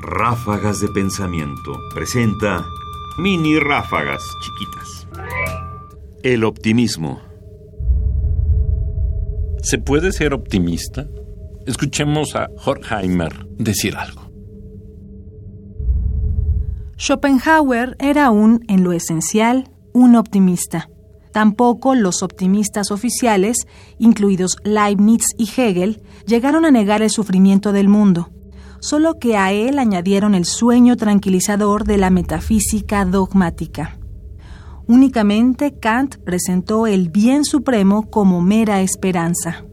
Ráfagas de Pensamiento presenta mini ráfagas chiquitas. El optimismo. ¿Se puede ser optimista? Escuchemos a Horkheimer decir algo. Schopenhauer era aún, en lo esencial, un optimista. Tampoco los optimistas oficiales, incluidos Leibniz y Hegel, llegaron a negar el sufrimiento del mundo, solo que a él añadieron el sueño tranquilizador de la metafísica dogmática. Únicamente Kant presentó el bien supremo como mera esperanza.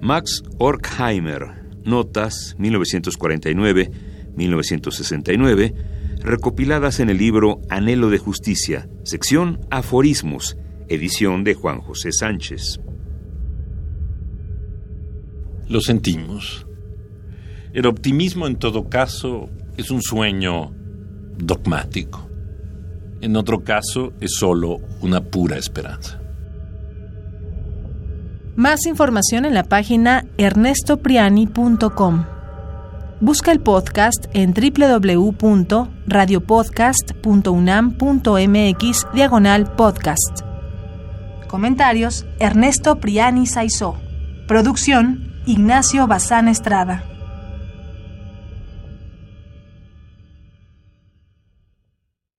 Max Horkheimer, Notas, 1949-1969, recopiladas en el libro Anhelo de Justicia, sección Aforismos, edición de Juan José Sánchez. Lo sentimos. El optimismo en todo caso es un sueño dogmático. En otro caso es solo una pura esperanza. Más información en la página ernestopriani.com. Busca el podcast en www.radiopodcast.unam.mx diagonal podcast. Comentarios Ernesto Priani Saizó. Producción Ignacio Bazán Estrada.